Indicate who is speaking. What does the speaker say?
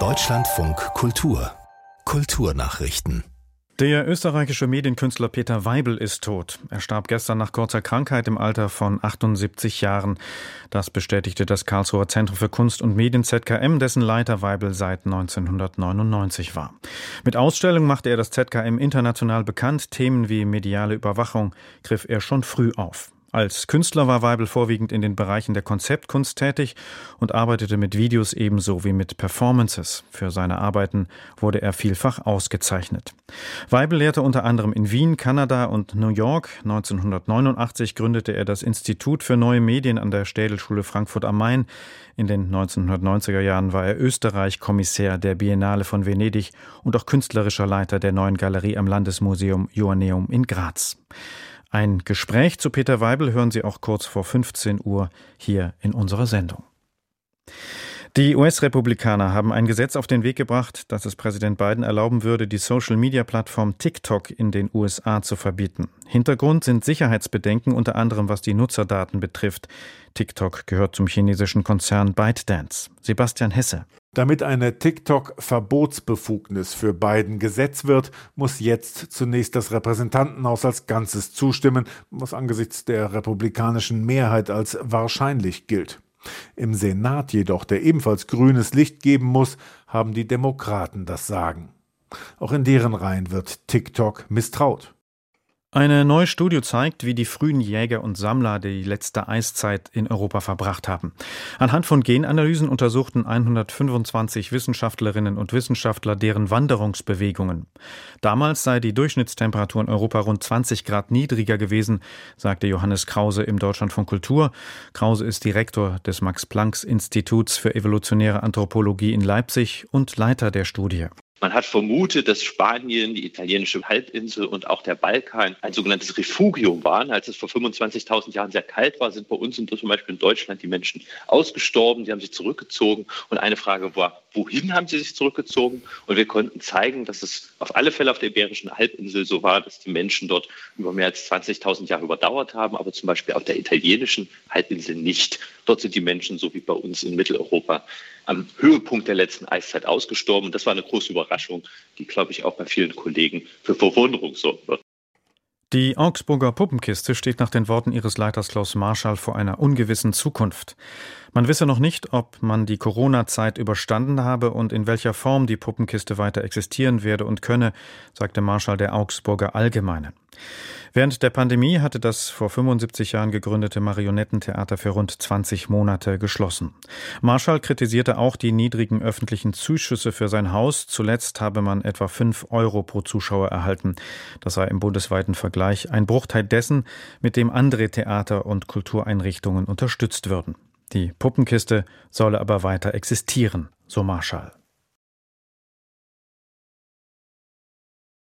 Speaker 1: Deutschlandfunk Kultur Kulturnachrichten
Speaker 2: der österreichische Medienkünstler Peter Weibel ist tot. Er starb gestern nach kurzer Krankheit im Alter von 78 Jahren. Das bestätigte das Karlsruher Zentrum für Kunst und Medien ZKM, dessen Leiter Weibel seit 1999 war. Mit Ausstellungen machte er das ZKM international bekannt. Themen wie mediale Überwachung griff er schon früh auf. Als Künstler war Weibel vorwiegend in den Bereichen der Konzeptkunst tätig und arbeitete mit Videos ebenso wie mit Performances. Für seine Arbeiten wurde er vielfach ausgezeichnet. Weibel lehrte unter anderem in Wien, Kanada und New York. 1989 gründete er das Institut für neue Medien an der Städelschule Frankfurt am Main. In den 1990er Jahren war er Österreich-Kommissär der Biennale von Venedig und auch künstlerischer Leiter der neuen Galerie am Landesmuseum Joanneum in Graz. Ein Gespräch zu Peter Weibel hören Sie auch kurz vor 15 Uhr hier in unserer Sendung. Die US-Republikaner haben ein Gesetz auf den Weg gebracht, das es Präsident Biden erlauben würde, die Social-Media-Plattform TikTok in den USA zu verbieten. Hintergrund sind Sicherheitsbedenken, unter anderem was die Nutzerdaten betrifft. TikTok gehört zum chinesischen Konzern ByteDance. Sebastian Hesse.
Speaker 3: Damit eine TikTok-Verbotsbefugnis für Biden Gesetz wird, muss jetzt zunächst das Repräsentantenhaus als Ganzes zustimmen, was angesichts der republikanischen Mehrheit als wahrscheinlich gilt. Im Senat jedoch, der ebenfalls grünes Licht geben muss, haben die Demokraten das Sagen. Auch in deren Reihen wird TikTok misstraut.
Speaker 2: Eine neue Studie zeigt, wie die frühen Jäger und Sammler die letzte Eiszeit in Europa verbracht haben. Anhand von Genanalysen untersuchten 125 Wissenschaftlerinnen und Wissenschaftler deren Wanderungsbewegungen. Damals sei die Durchschnittstemperatur in Europa rund 20 Grad niedriger gewesen, sagte Johannes Krause im Deutschland von Kultur. Krause ist Direktor des Max-Planck-Instituts für evolutionäre Anthropologie in Leipzig und Leiter der Studie.
Speaker 4: Man hat vermutet, dass Spanien, die italienische Halbinsel und auch der Balkan ein sogenanntes Refugium waren. Als es vor 25.000 Jahren sehr kalt war, sind bei uns und zum Beispiel in Deutschland die Menschen ausgestorben, die haben sich zurückgezogen. Und eine Frage war, wohin haben sie sich zurückgezogen? Und wir konnten zeigen, dass es auf alle Fälle auf der Iberischen Halbinsel so war, dass die Menschen dort über mehr als 20.000 Jahre überdauert haben, aber zum Beispiel auf der italienischen Halbinsel nicht. Dort sind die Menschen, so wie bei uns in Mitteleuropa, am Höhepunkt der letzten Eiszeit ausgestorben. Und das war eine große Überraschung, die, glaube ich, auch bei vielen Kollegen für Verwunderung sorgen wird.
Speaker 2: Die Augsburger Puppenkiste steht nach den Worten ihres Leiters Klaus Marschall vor einer ungewissen Zukunft. Man wisse noch nicht, ob man die Corona-Zeit überstanden habe und in welcher Form die Puppenkiste weiter existieren werde und könne, sagte Marschall der Augsburger Allgemeine. Während der Pandemie hatte das vor 75 Jahren gegründete Marionettentheater für rund 20 Monate geschlossen. Marschall kritisierte auch die niedrigen öffentlichen Zuschüsse für sein Haus. Zuletzt habe man etwa 5 Euro pro Zuschauer erhalten. Das sei im bundesweiten Vergleich ein Bruchteil dessen, mit dem andere Theater und Kultureinrichtungen unterstützt würden. Die Puppenkiste solle aber weiter existieren, so Marschall.